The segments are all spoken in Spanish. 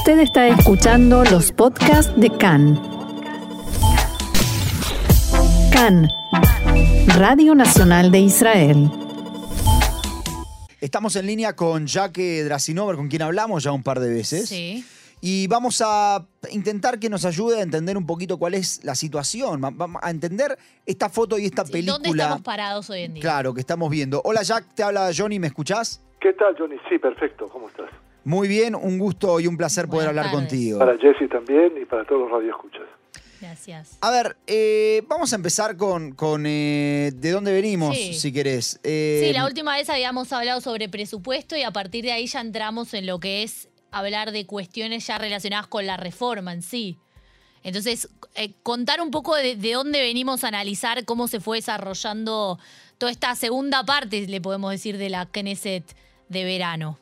Usted está escuchando los podcasts de CAN. CAN, Radio Nacional de Israel. Estamos en línea con Jaque Drasinover, con quien hablamos ya un par de veces. Sí. Y vamos a intentar que nos ayude a entender un poquito cuál es la situación, a entender esta foto y esta Sí, película. ¿Dónde estamos parados hoy en día? Claro, que estamos viendo. Hola Jack, te habla Johnny, ¿me escuchás? ¿Qué tal, Johnny? Sí, perfecto. ¿Cómo estás? Muy bien, un gusto y un placer poder hablar tardes. contigo. Para Jesse también y para todos los radioescuchas. Gracias. A ver, eh, vamos a empezar con, con eh, de dónde venimos, Sí. si querés. Eh, Sí, la última vez habíamos hablado sobre presupuesto y a partir de ahí ya entramos en lo que es hablar de cuestiones ya relacionadas con la reforma en sí. Entonces, eh, contar un poco de, de dónde venimos a analizar cómo se fue desarrollando toda esta segunda parte, le podemos decir, de la Knesset de verano.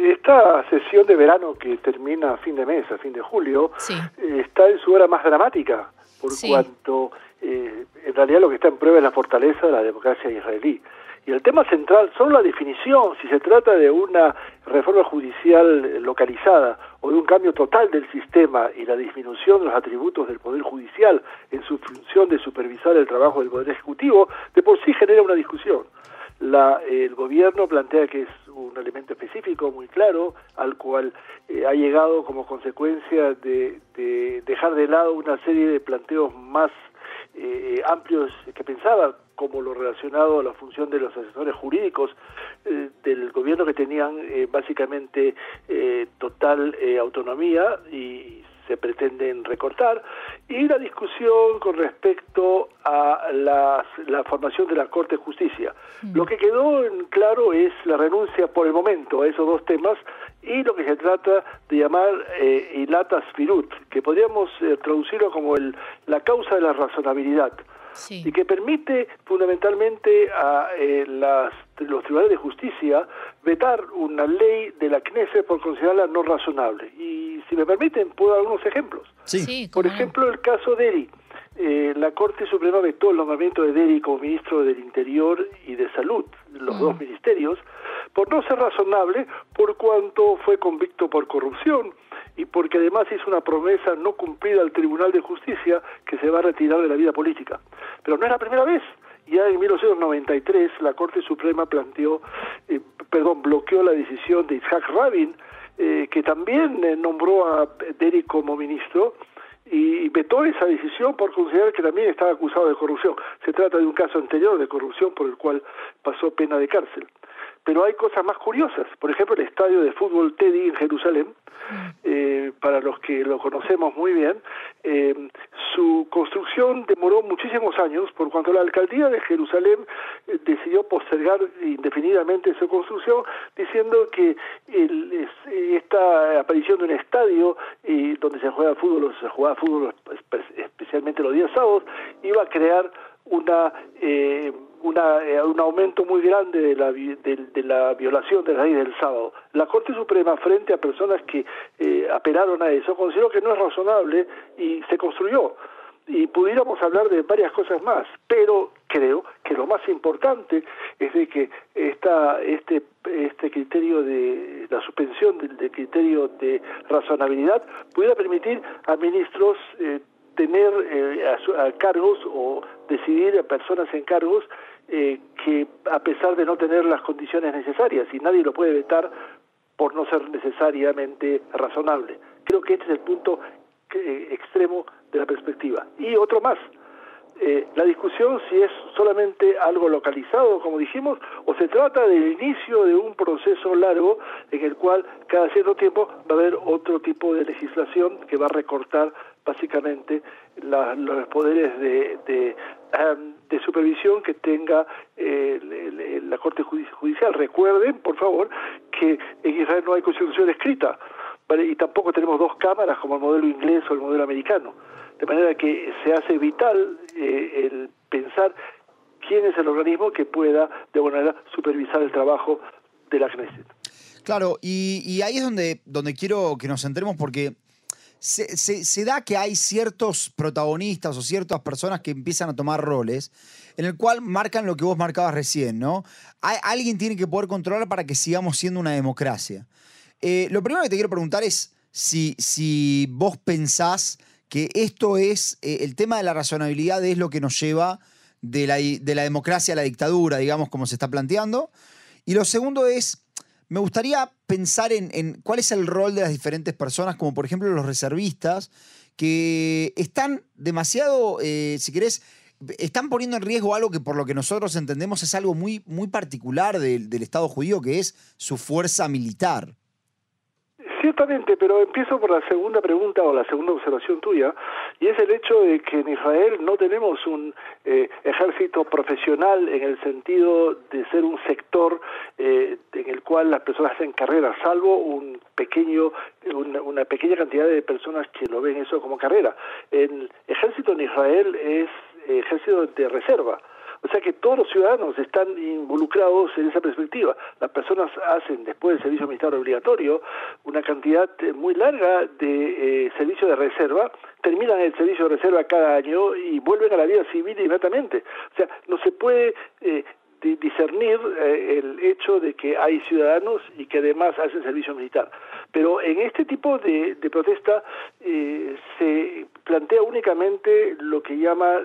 Esta sesión de verano que termina a fin de mes, a fin de julio, Sí. está en su hora más dramática, por Sí. cuanto eh, en realidad lo que está en prueba es la fortaleza de la democracia israelí. Y el tema central son la definición, si se trata de una reforma judicial localizada o de un cambio total del sistema y la disminución de los atributos del Poder Judicial en su función de supervisar el trabajo del Poder Ejecutivo, de por sí genera una discusión. La, el gobierno plantea que es un elemento específico muy claro al cual eh, ha llegado como consecuencia de, de dejar de lado una serie de planteos más eh, amplios que pensaba como lo relacionado a la función de los asesores jurídicos eh, del gobierno que tenían eh, básicamente total autonomía y se pretenden recortar. Y la discusión con respecto a las- la formación de la Corte de Justicia. Lo que quedó en claro es la renuncia por el momento a esos dos temas y lo que se trata de llamar eh, ilatas firut, que podríamos eh, traducirlo como el, la causa de la razonabilidad Sí. y que permite fundamentalmente a eh, las, los tribunales de justicia vetar una ley de la Knesset por considerarla no razonable. Y si me permiten, puedo dar algunos ejemplos. sí. Por ejemplo, el caso Deri. Eh, la Corte Suprema vetó el nombramiento de Deri como ministro del Interior y de Salud, los Mm. dos ministerios, por no ser razonable, por cuanto fue convicto por corrupción y porque además hizo una promesa no cumplida al Tribunal de Justicia que se va a retirar de la vida política. Pero no es la primera vez. Ya en 1993 la Corte Suprema planteó, eh, perdón, bloqueó la decisión de Isaac Rabin, eh, que también eh, nombró a Deri como ministro y vetó esa decisión por considerar que también estaba acusado de corrupción. Se trata de un caso anterior de corrupción por el cual pasó pena de cárcel. Pero hay cosas más curiosas. Por ejemplo, el estadio de fútbol Teddy en Jerusalén, eh, para los que lo conocemos muy bien, eh, su construcción demoró muchísimos años por cuanto la alcaldía de Jerusalén eh, decidió postergar indefinidamente su construcción diciendo que el- es- esta aparición de un estadio eh, donde se juega fútbol o se jugaba fútbol espe- especialmente los días sábados iba a crear una eh, una, eh, un aumento muy grande de la, de, de la violación de la ley del sábado. La Corte Suprema, frente a personas que eh, apelaron a eso, consideró que no es razonable y se construyó. Y pudiéramos hablar de varias cosas más, pero creo que lo más importante es de que esta, este, este criterio de la suspensión del, criterio de razonabilidad pudiera permitir a ministros eh, tener eh, a, a cargos o decidir a personas en cargos eh, que a pesar de no tener las condiciones necesarias y nadie lo puede vetar por no ser necesariamente razonable. Creo que este es el punto que- extremo de la perspectiva. Y otro más, eh, la discusión si es solamente algo localizado, como dijimos, o se trata del inicio de un proceso largo en el cual cada cierto tiempo va a haber otro tipo de legislación que va a recortar básicamente los poderes de, de, supervisión que tenga eh, la Corte Judi- Judicial. Recuerden, por favor, que en Israel no hay constitución escrita. y tampoco tenemos dos cámaras como el modelo inglés o el modelo americano. De manera que se hace vital eh, el pensar quién es el organismo que pueda, de alguna manera, supervisar el trabajo de la Knesset. Claro, y, y ahí es donde, donde quiero que nos centremos porque se, da que hay ciertos protagonistas o ciertas personas que empiezan a tomar roles en el cual marcan lo que vos marcabas recién, ¿no? Alguien tiene que poder controlar para que sigamos siendo una democracia. Eh, lo primero que te quiero preguntar es si, si vos pensás que esto es, eh, el tema de la razonabilidad es lo que nos lleva de la, de la democracia a la dictadura, digamos, como se está planteando. Y lo segundo es, me gustaría pensar en, cuál es el rol de las diferentes personas, como por ejemplo los reservistas, que están demasiado, eh, si querés, están poniendo en riesgo algo que por lo que nosotros entendemos es algo muy, muy particular del, del Estado judío, que es su fuerza militar. Ciertamente, pero empiezo por la segunda pregunta o la segunda observación tuya, y es el hecho de que en Israel no tenemos un eh, ejército profesional en el sentido de ser un sector eh, en el cual las personas hacen carrera, salvo un pequeño, una, una pequeña cantidad de personas que lo ven eso como carrera. El ejército en Israel es ejército de reserva. O sea que todos los ciudadanos están involucrados en esa perspectiva. Las personas hacen después del servicio militar obligatorio una cantidad muy larga de eh, servicio de reserva, terminan el servicio de reserva cada año y vuelven a la vida civil inmediatamente. O sea, no se puede eh, discernir eh, el hecho de que hay ciudadanos y que además hacen servicio militar. Pero en este tipo de, protesta eh, se plantea únicamente lo que llama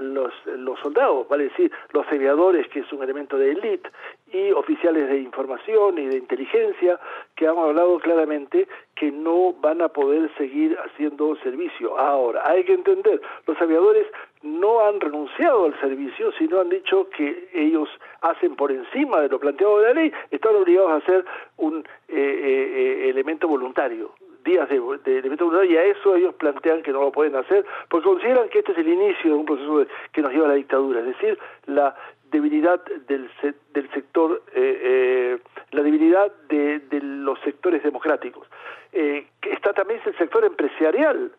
los, los soldados, vale decir, los aviadores, que es un elemento de élite, y oficiales de información y de inteligencia que han hablado claramente que no van a poder seguir haciendo servicio. Ahora, hay que entender, los aviadores no han renunciado al servicio, sino han dicho que ellos hacen por encima de lo planteado de la ley, están obligados a hacer un eh, eh, eh, elemento voluntario días de, de, voluntario y a eso ellos plantean que no lo pueden hacer porque consideran que este es el inicio de un proceso que nos lleva a la dictadura, es decir, la debilidad del, del sector, la debilidad de, de, los sectores democráticos. está también el sector empresarial,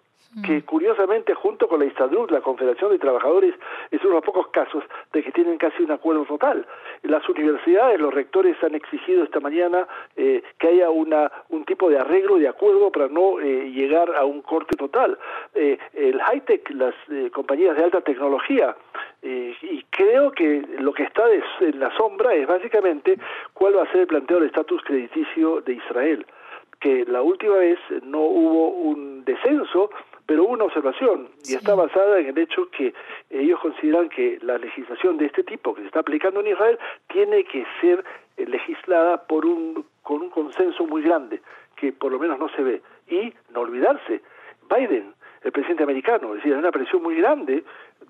que mm. curiosamente junto con la Istadrut, la Confederación de Trabajadores, es uno de los pocos casos de que tienen casi un acuerdo total. Las universidades, los rectores han exigido esta mañana eh, que haya una, un tipo de arreglo, de acuerdo para no eh, llegar a un corte total. Eh, el high-tech, las compañías de alta tecnología, y creo que lo que está en la sombra es básicamente cuál va a ser el planteo del estatus crediticio de Israel que la última vez no hubo un descenso, pero hubo una observación y está basada en el hecho que ellos consideran que la legislación de este tipo que se está aplicando en Israel tiene que ser eh, legislada por un con un consenso muy grande que por lo menos no se ve. Y no olvidarse Biden el presidente americano, es decir, hay una presión muy grande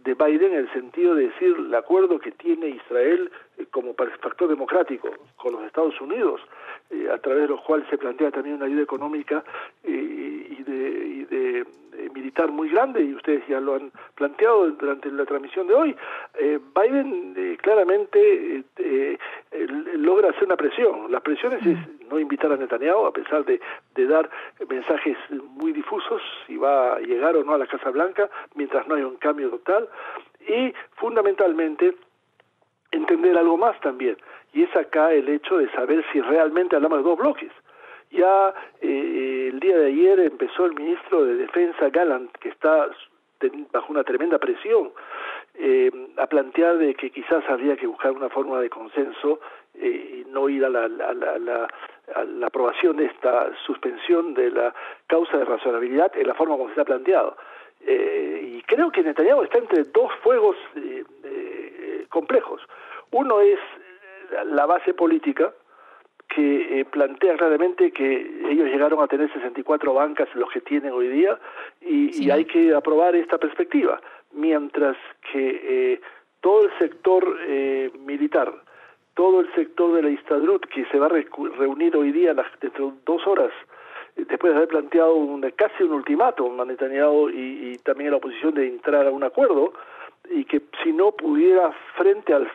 de Biden en el sentido de decir el acuerdo que tiene Israel eh, como factor democrático con los Estados Unidos, eh, a través de lo cual se plantea también una ayuda económica eh, y de, y de militar muy grande, y ustedes ya lo han planteado durante la transmisión de hoy. Biden claramente logra hacer una presión. La presión es, no invitar a Netanyahu, a pesar de, de dar mensajes muy difusos, si va a llegar o no a la Casa Blanca, mientras no haya un cambio total y fundamentalmente entender algo más también, y es acá el hecho de saber si realmente hablamos de dos bloques. Ya eh, el día de ayer empezó el ministro de Defensa Gallant, que está bajo una tremenda presión, eh, a plantear de que quizás habría que buscar una forma de consenso eh, y no ir a la, aprobación de esta suspensión de la causa de razonabilidad en la forma como se ha planteado. Eh, y creo que Netanyahu está entre dos fuegos eh, eh, complejos. Uno es la base política, que plantea claramente que ellos llegaron a tener 64 bancas los que tienen hoy día y, y hay que aprobar esta perspectiva, mientras que todo el sector militar, todo el sector de la Istadrut, que se va a reunir hoy día dentro de dos horas después de haber planteado un, casi un ultimátum a Netanyahu y, y también a la oposición de entrar a un acuerdo, y que si no pudiera, frente al,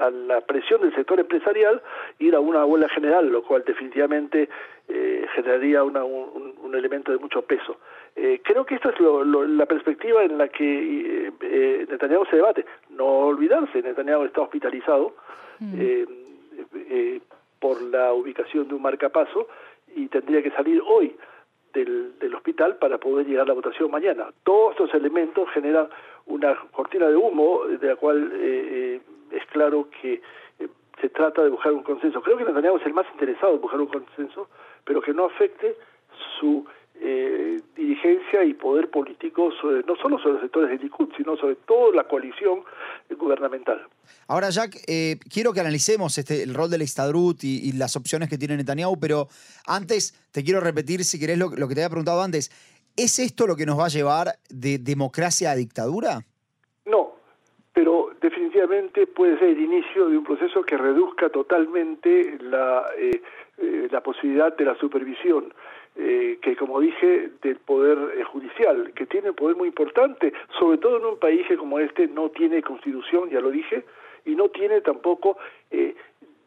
a la presión del sector empresarial, ir a una huelga general, lo cual definitivamente eh, generaría una, un, un, elemento de mucho peso. Eh, creo que esta es lo, la perspectiva en la que eh, Netanyahu se debate. No olvidarse, Netanyahu está hospitalizado mm. eh, por la ubicación de un marcapaso y tendría que salir hoy del, del, hospital para poder llegar a la votación mañana. Todos estos elementos generan una cortina de humo de la cual eh, eh, es claro que eh, se trata de buscar un consenso. Creo que Netanyahu es el más interesado en buscar un consenso, pero que no afecte su eh, dirigencia y poder político, no solo sobre los sectores de Likud, sino sobre toda la coalición gubernamental. Ahora, Jack, eh, quiero que analicemos este, el rol del Estadrut y, las opciones que tiene Netanyahu, pero antes te quiero repetir, si querés, lo, lo que te había preguntado antes. ¿Es esto lo que nos va a llevar de democracia a dictadura? No, pero definitivamente puede ser el inicio de un proceso que reduzca totalmente la, eh, eh, la posibilidad de la supervisión. Eh, que como dije, del poder judicial, que tiene un poder muy importante, sobre todo en un país que como este no tiene constitución, ya lo dije, y no tiene tampoco,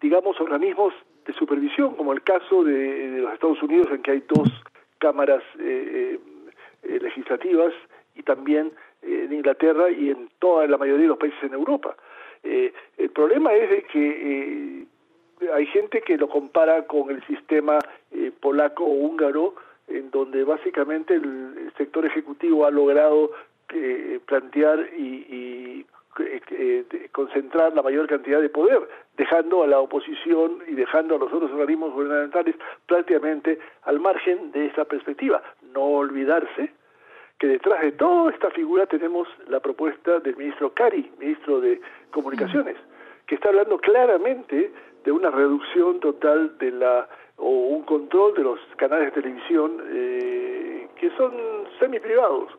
digamos, organismos de supervisión, como el caso de, los Estados Unidos, en que hay dos cámaras legislativas y también en Inglaterra y en toda la mayoría de los países en Europa. Eh, el problema es de que eh, hay gente que lo compara con el sistema eh, polaco o húngaro, en donde básicamente el sector ejecutivo ha logrado plantear y, concentrar la mayor cantidad de poder, dejando a la oposición y dejando a los otros organismos gubernamentales prácticamente al margen de esa perspectiva. No olvidarse que detrás de toda esta figura tenemos la propuesta del ministro Cari, ministro de Comunicaciones, que está hablando claramente de una reducción total de la o un control de los canales de televisión eh, que son semi privados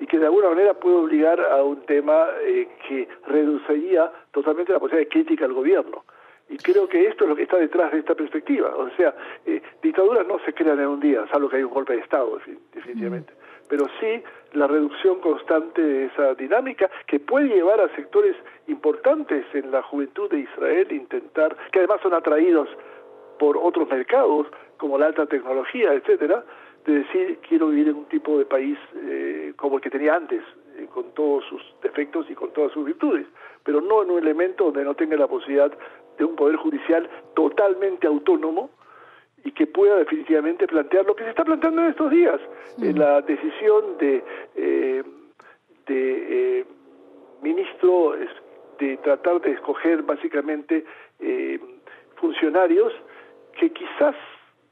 y que de alguna manera puede obligar a un tema eh, que reduciría totalmente la posibilidad de crítica al gobierno. Y creo que esto es lo que está detrás de esta perspectiva. O sea, eh, dictaduras no se crean en un día, salvo que hay un golpe de Estado, definitivamente pero sí la reducción constante de esa dinámica que puede llevar a sectores importantes en la juventud de Israel intentar, que además son atraídos por otros mercados como la alta tecnología, etcétera, de decir quiero vivir en un tipo de país eh, como el que tenía antes, eh, con todos sus defectos y con todas sus virtudes, pero no en un elemento donde no tenga la posibilidad de un poder judicial totalmente autónomo, y que pueda definitivamente plantear lo que se está planteando en estos días, en la decisión de, eh, de eh, ministro de tratar de escoger básicamente funcionarios que quizás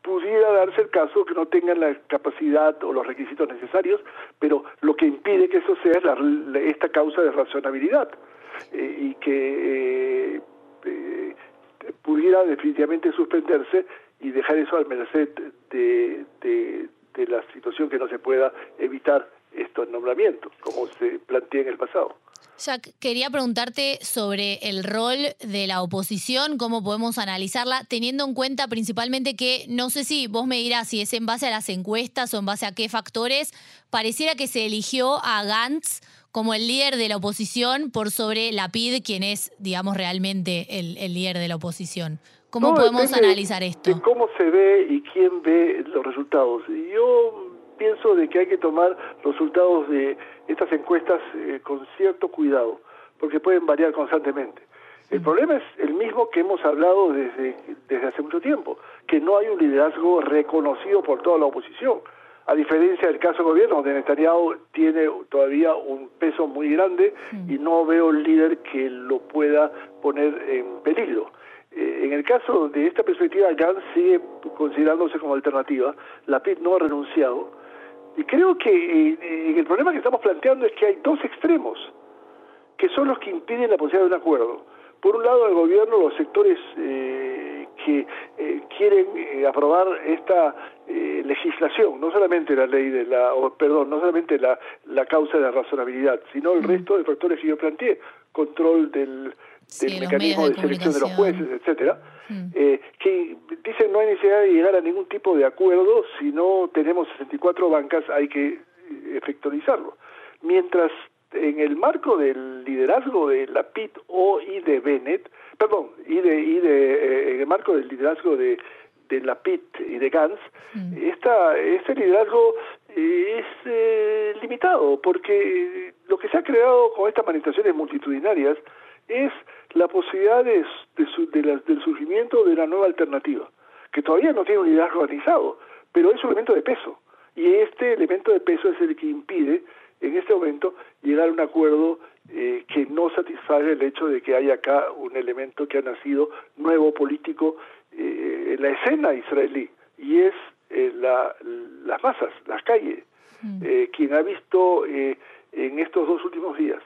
pudiera darse el caso que no tengan la capacidad o los requisitos necesarios, pero lo que impide que eso sea es esta causa de razonabilidad y que pudiera definitivamente suspenderse y dejar eso al merced de, de, la situación que no se pueda evitar estos nombramientos, como se plantea en el pasado. Jack, quería preguntarte sobre el rol de la oposición, cómo podemos analizarla, teniendo en cuenta principalmente que, no sé si vos me dirás si es en base a las encuestas o en base a qué factores, pareciera que se eligió a Gantz como el líder de la oposición por sobre Lapid, quien es, digamos, realmente el, el líder de la oposición. ¿Cómo podemos analizar esto? cómo se ve y quién ve los resultados. Yo pienso de que hay que tomar los resultados de estas encuestas eh, con cierto cuidado, porque pueden variar constantemente. El problema es el mismo que hemos hablado desde, desde hace mucho tiempo, que no hay un liderazgo reconocido por toda la oposición. A diferencia del caso del gobierno, donde Netanyahu tiene todavía un peso muy grande y no veo un líder que lo pueda poner en peligro. Eh, en el caso de esta perspectiva, Gantz sigue considerándose como alternativa. La PIT no ha renunciado. Y creo que eh, el problema que estamos planteando es que hay dos extremos que son los que impiden la posibilidad de un acuerdo. Por un lado, el gobierno, los sectores eh, que quieren aprobar esta legislación, no solamente la ley de la, perdón, no solamente la, la causa de la razonabilidad, sino el resto de factores que yo planteé, control del, del mecanismo de, selección de los jueces, etcétera, mm. eh, que dicen no hay necesidad de llegar a ningún tipo de acuerdo, si no tenemos 64 bancas hay que eh, efectualizarlo. Mientras en el marco del liderazgo de la PIT o y de Bennett, perdón, y de, y de eh, en el marco del liderazgo de, de la PIT y de Gantz, mm. esta, este liderazgo es limitado, porque lo que se ha creado con estas manifestaciones multitudinarias es la posibilidad de, del surgimiento de una nueva alternativa, que todavía no tiene un liderazgo organizado, pero es un elemento de peso. Y este elemento de peso es el que impide en este momento llegar a un acuerdo eh, que no satisfaga el hecho de que haya acá un elemento que ha nacido nuevo político eh, en la escena israelí, y es eh, las masas, las calles. Mm. Eh, quien ha visto eh, en estos dos últimos días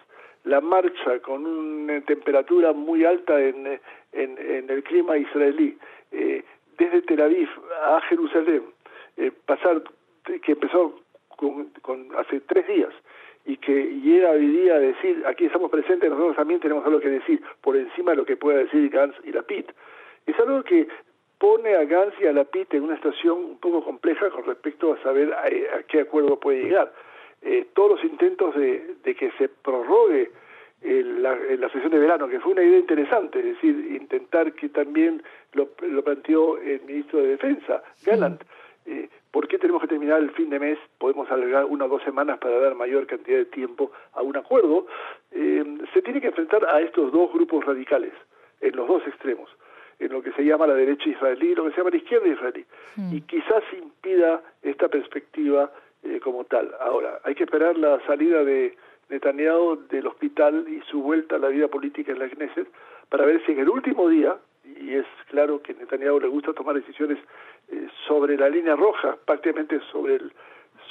la marcha con una temperatura muy alta en, en, el clima israelí, desde Tel Aviv a Jerusalén, pasar, que empezó con, hace tres días, y que llega hoy día decir, aquí estamos presentes, nosotros también tenemos algo que decir, por encima de lo que pueda decir Gantz y Lapid. Es algo que pone a Gantz y a Lapid en una situación un poco compleja con respecto a saber a, qué acuerdo puede llegar. Eh, todos los intentos de, que se prorrogue la, sesión de verano, que fue una idea interesante, es decir, intentar que también lo, planteó el ministro de Defensa, Gallant. Eh, ¿Por qué tenemos que terminar el fin de mes? Podemos alargar una o dos semanas para dar mayor cantidad de tiempo a un acuerdo. Eh, se tiene que enfrentar a estos dos grupos radicales, en los dos extremos en lo que se llama la derecha israelí y lo que se llama la izquierda israelí. Y quizás impida esta perspectiva eh, como tal. Ahora, hay que esperar la salida de Netanyahu del hospital y su vuelta a la vida política en la Knesset para ver si en el último día, y es claro que a Netanyahu le gusta tomar decisiones eh, sobre la línea roja, prácticamente sobre el,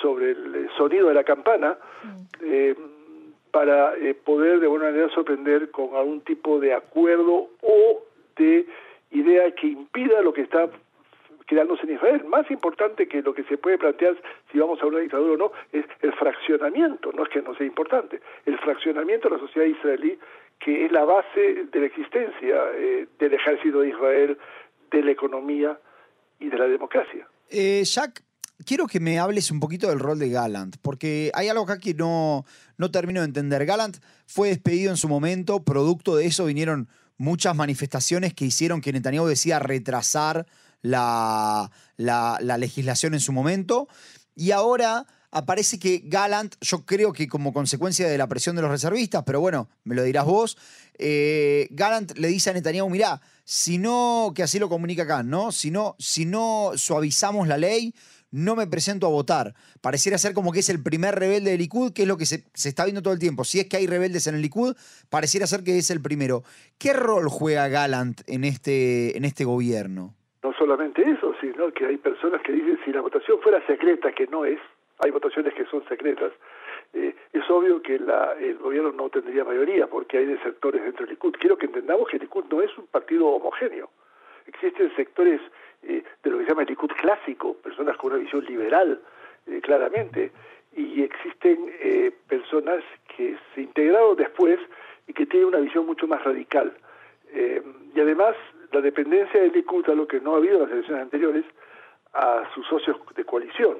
sobre el eh, sonido de la campana, hmm. para poder de alguna manera sorprender con algún tipo de acuerdo o de idea que impida lo que está quedándose en Israel. Más importante que lo que se puede plantear si vamos a una dictadura o no, es el fraccionamiento, no es que no sea importante, el fraccionamiento de la sociedad israelí, que es la base de la existencia eh, del ejército de Israel, de la economía y de la democracia. Eh, Jack, quiero que me hables un poquito del rol de Gallant, porque hay algo acá que no, no termino de entender. Gallant fue despedido en su momento, producto de eso vinieron muchas manifestaciones que hicieron que Netanyahu decida retrasar la, la, legislación en su momento. Y ahora aparece que Gallant, yo creo que como consecuencia de la presión de los reservistas, pero bueno, me lo dirás vos, eh, Gallant le dice a Netanyahu, mirá, si no, que así lo comunica acá, ¿no? Si no, si no suavizamos la ley, no me presento a votar. Pareciera ser como que es el primer rebelde del Likud, que es lo que se, está viendo todo el tiempo. Si es que hay rebeldes en el Likud, pareciera ser que es el primero. ¿Qué rol juega Gallant en este, en este gobierno? No solamente eso, sino que hay personas que dicen si la votación fuera secreta, que no es, hay votaciones que son secretas, eh, es obvio que el gobierno no tendría mayoría porque hay de sectores dentro del Likud. Quiero que entendamos que el Likud no es un partido homogéneo. Existen sectores eh, de lo que se llama el Likud clásico, personas con una visión liberal, eh, claramente, y existen eh, personas que se integraron después y que tienen una visión mucho más radical. y además, la dependencia del Likud, a lo que no ha habido en las elecciones anteriores, a sus socios de coalición.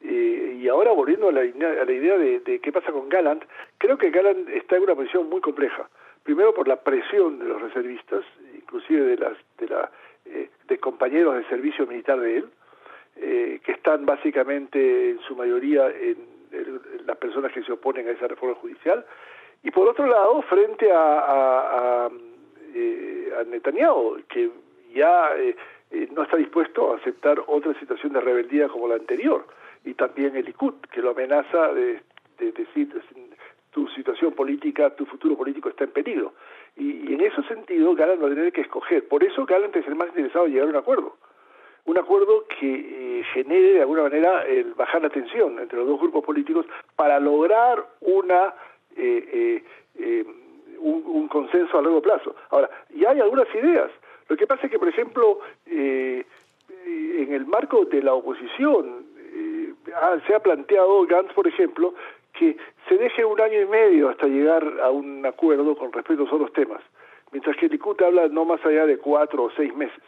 y ahora volviendo a la, idea de, de, qué pasa con Gallant, creo que Gallant está en una posición muy compleja. Primero por la presión de los reservistas, inclusive de, las, de la eh, de compañeros de servicio militar de él, eh, que están básicamente en su mayoría en, las personas que se oponen a esa reforma judicial, y por otro lado, frente a, a, a, eh, Netanyahu, que ya no está dispuesto a aceptar otra situación de rebeldía como la anterior, y también el Likud, que lo amenaza de, de decir tu situación política, tu futuro político está en peligro. Y, en ese sentido, Galán va a tener que escoger. Por eso Galán es el más interesado en llegar a un acuerdo. Un acuerdo que eh, genere de alguna manera el bajar la tensión entre los dos grupos políticos para lograr una eh, eh, un, consenso a largo plazo. Ahora, y hay algunas ideas. Lo que pasa es que, por ejemplo, en el marco de la oposición, se ha planteado Gantz, por ejemplo, que se deje un año y medio hasta llegar a un acuerdo con respecto a otros temas, mientras que el Likud habla no más allá de cuatro o seis meses.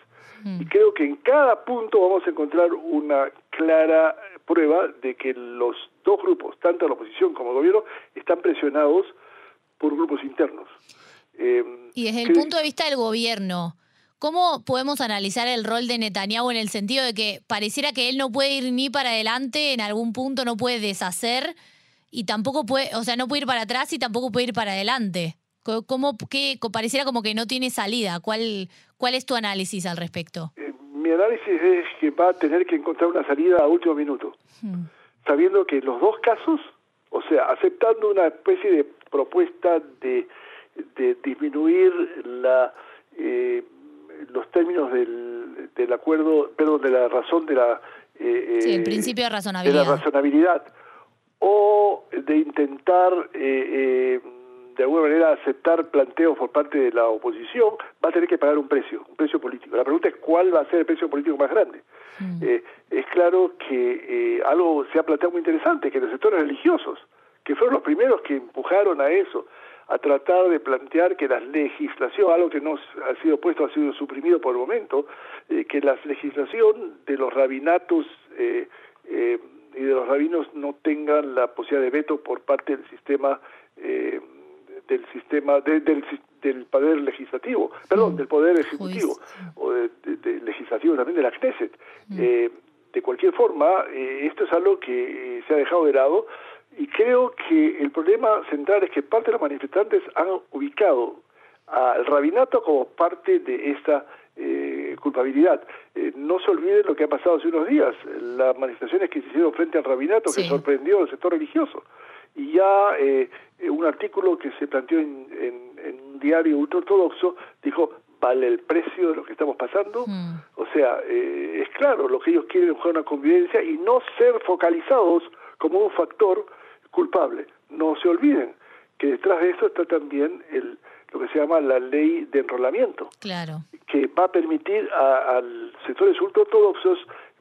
Mm. Y creo que en cada punto vamos a encontrar una clara prueba de que los dos grupos, tanto la oposición como el gobierno, están presionados por grupos internos. Eh, y desde el punto de vista del gobierno, ¿cómo podemos analizar el rol de Netanyahu en el sentido de que pareciera que él no puede ir ni para adelante, en algún punto no puede deshacer y tampoco puede, o sea, no puede ir para atrás y tampoco puede ir para adelante. ¿Cómo, qué, pareciera como que no tiene salida. ¿Cuál, cuál es tu análisis al respecto? Eh, mi análisis es que va a tener que encontrar una salida a último minuto, hmm. sabiendo que los dos casos, o sea, aceptando una especie de propuesta de, de disminuir la, eh, los términos del, del acuerdo, perdón, de la razón de la eh, Sí, el eh, principio de de la razonabilidad. razonabilidad o de intentar eh, eh, de alguna manera aceptar planteos por parte de la oposición, va a tener que pagar un precio, un precio político. La pregunta es cuál va a ser el precio político más grande. Mm. Eh, es claro que eh, algo se ha planteado muy interesante, que los sectores religiosos, que fueron los primeros que empujaron a eso, a tratar de plantear que la legislación, algo que no ha sido puesto, ha sido suprimido por el momento, eh, que la legislación de los rabinatos eh, eh, y de los rabinos no tengan la posibilidad de veto por parte del sistema eh, del sistema de- del, del poder legislativo, perdón, Mm. del poder ejecutivo o de, de- de legislativo también de la Knesset. Eh, de cualquier forma, esto es algo que se ha dejado de lado y creo que el problema central es que parte de los manifestantes han ubicado al rabinato como parte de esta eh, culpabilidad. Eh, no se olviden lo que ha pasado hace unos días, las manifestaciones que se hicieron frente al rabinato Sí. que sorprendió al sector religioso. Y ya eh, un artículo que se planteó en, en- en un diario ultraortodoxo dijo, ¿vale el precio de lo que estamos pasando? Mm. O sea, eh, es claro, lo que ellos quieren es jugar una convivencia y no ser focalizados como un factor culpable. No se olviden que detrás de esto está también el, lo que se llama la ley de enrolamiento, Claro. que va a permitir a, a sectores ultraortodoxos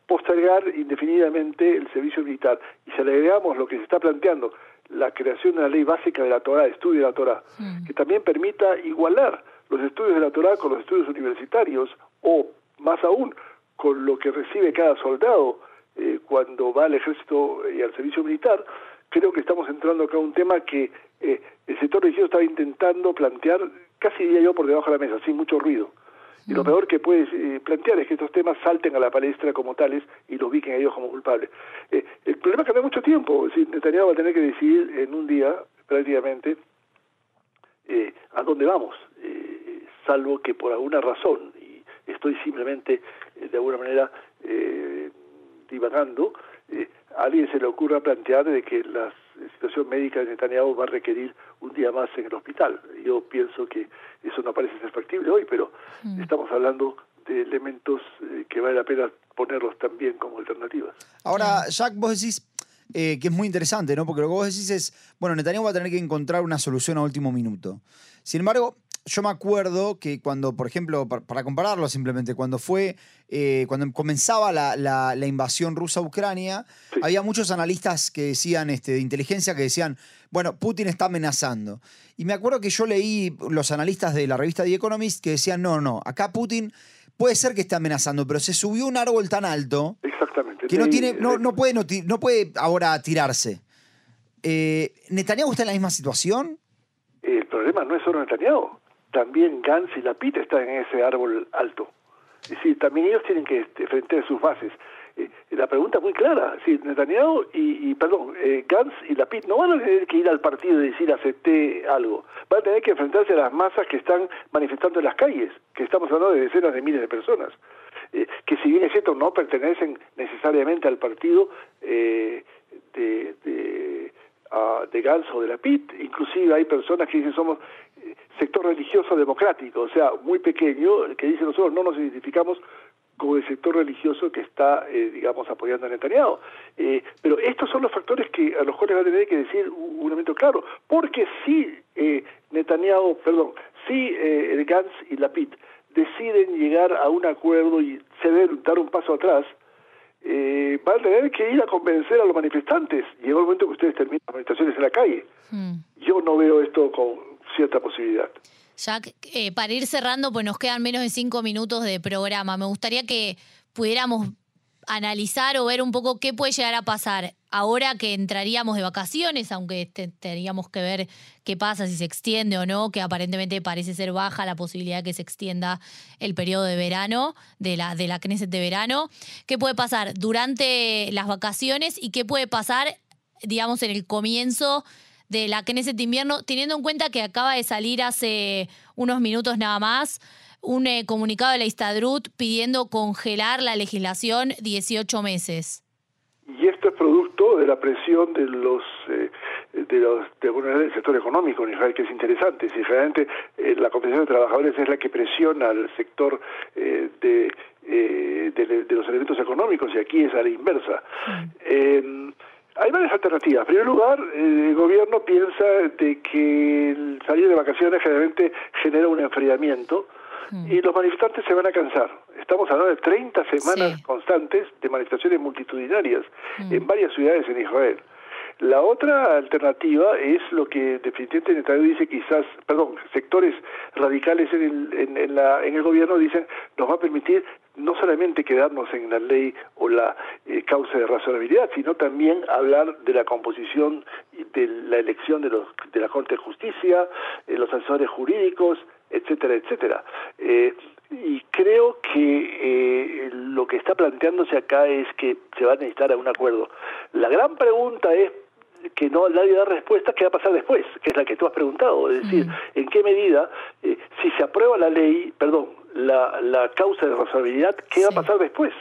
postergar indefinidamente el servicio militar. Y si le agregamos lo que se está planteando, la creación de una ley básica de la Torah, estudio de la Torah, Mm. que también permita igualar los estudios de la Torah con los estudios universitarios o, más aún, con lo que recibe cada soldado eh, cuando va al ejército y al servicio militar, creo que estamos entrando acá a un tema que eh, el sector religioso estaba intentando plantear, casi diría yo, por debajo de la mesa, sin mucho ruido. Y lo peor que puedes eh, plantear es que estos temas salten a la palestra como tales y los ubiquen a ellos como culpables. Eh, el problema es que no hay mucho tiempo. Decir, Netanyahu va a tener que decidir en un día, prácticamente, eh, a dónde vamos, eh, salvo que por alguna razón, y estoy simplemente de alguna manera divagando, a alguien se le ocurra plantear de que la situación médica de Netanyahu va a requerir un día más en el hospital. Yo pienso que eso no parece ser factible hoy, pero estamos hablando de elementos eh, que vale la pena ponerlos también como alternativas. Ahora, Jack, vos decís eh, que es muy interesante, ¿no? Porque lo que vos decís es, bueno, Netanyahu va a tener que encontrar una solución a último minuto. Sin embargo, yo me acuerdo que cuando, por ejemplo, pa- para compararlo simplemente, cuando fue, eh, cuando comenzaba la, la- la invasión rusa a Ucrania, Sí. había muchos analistas que decían, este, de inteligencia, que decían, bueno, Putin está amenazando. Y me acuerdo que yo leí los analistas de la revista The Economist que decían, no, no, acá Putin puede ser que esté amenazando, pero se subió un árbol tan alto Exactamente. que no tiene, no, no puede, no puede ahora tirarse. Eh, ¿Netanyahu está en la misma situación? El problema no es solo Netanyahu, también Gantz y Lapid están en ese árbol alto. Es decir, también ellos tienen que este, enfrentar sus bases. Eh, la pregunta es muy clara, decir, Netanyahu y, perdón, eh, Gantz y Lapid no van a tener que ir al partido y decir acepté algo, van a tener que enfrentarse a las masas que están manifestando en las calles, que estamos hablando de decenas de miles de personas, eh, que si bien es cierto no pertenecen necesariamente al partido eh, de, de de Gantz o de. Inclusive hay personas que dicen somos sector religioso democrático, o sea, muy pequeño, que dicen nosotros no nos identificamos con el sector religioso que está, eh, digamos, apoyando a Netanyahu. Eh, pero estos son los factores que a los cuales va a tener que decir un, un elemento claro, porque si eh, Netanyahu, perdón, si eh, Gantz y Lapid deciden llegar a un acuerdo y ceder, dar un paso atrás, eh, van a tener que ir a convencer a los manifestantes. Llegó el momento que ustedes terminen las manifestaciones en la calle. Mm. Yo no veo esto con cierta posibilidad. Jack, eh, para ir cerrando, pues nos quedan menos de cinco minutos de programa. Me gustaría que pudiéramos analizar o ver un poco qué puede llegar a pasar ahora que entraríamos de vacaciones, aunque te- tendríamos que ver qué pasa, si se extiende o no, que aparentemente parece ser baja la posibilidad de que se extienda el periodo de verano, de la, de la Knesset de verano. ¿Qué puede pasar durante las vacaciones y qué puede pasar, digamos, en el comienzo de la Knesset de invierno, teniendo en cuenta que acaba de salir hace unos minutos nada más un eh, comunicado de la Istadrut pidiendo congelar la legislación 18 meses. y esto es producto de la presión de los eh, de los de, del sector económico en Israel que es interesante. Si realmente eh, la Confederación de Trabajadores es la que presiona al sector eh, de, de, los elementos económicos y aquí es a la inversa. Em, hay varias alternativas. En primer lugar, el gobierno piensa de que el salir de vacaciones generalmente genera un enfriamiento Mm. y los manifestantes se van a cansar. Estamos hablando de 30 semanas constantes de manifestaciones multitudinarias mm. en varias ciudades en Israel. La otra alternativa es lo que definitivamente Netanyahu dice quizás, perdón, sectores radicales en el, en, la, en el gobierno dicen nos va a permitir no solamente quedarnos en la ley o la eh, causa de razonabilidad, sino también hablar de la composición de la elección de, los, de la Corte de Justicia, eh, los asesores jurídicos, etcétera, etcétera. Eh, y creo que eh, lo que está planteándose acá es que se va a necesitar a un acuerdo. La gran pregunta es que no nadie da respuesta qué va a pasar después, que es la que tú has preguntado, es decir, en qué medida, eh, si se aprueba la ley, perdón, la, la causa de responsabilidad, ¿qué va a pasar después?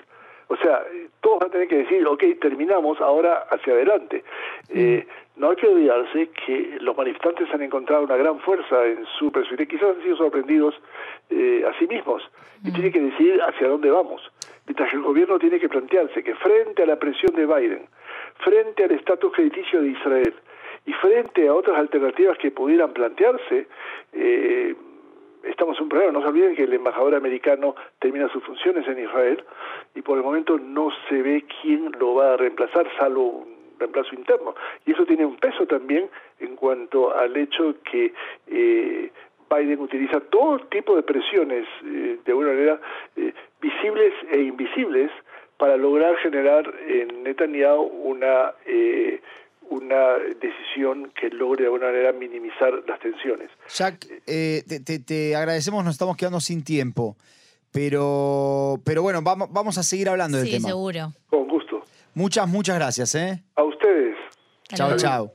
O sea, todos van a tener que decir, ok, terminamos, ahora hacia adelante. Eh, no hay que olvidarse que los manifestantes han encontrado una gran fuerza en su presidente, quizás han sido sorprendidos eh, a sí mismos, y tienen que decidir hacia dónde vamos. Mientras que el gobierno tiene que plantearse que frente a la presión de Biden, frente al estatus crediticio de Israel y frente a otras alternativas que pudieran plantearse, eh, estamos en un problema. No se olviden que el embajador americano termina sus funciones en Israel y por el momento no se ve quién lo va a reemplazar, salvo un reemplazo interno. Y eso tiene un peso también en cuanto al hecho que eh, Biden utiliza todo tipo de presiones, eh, de alguna manera, eh, visibles e invisibles, para lograr generar en Netanyahu una una decisión que logre de alguna manera minimizar las tensiones. Jack, eh, te, agradecemos, nos estamos quedando sin tiempo, pero, pero bueno, vamos, vamos a seguir hablando del tema. Sí, seguro. Con gusto. Muchas, muchas gracias. ¿eh? A ustedes. Chao, chao.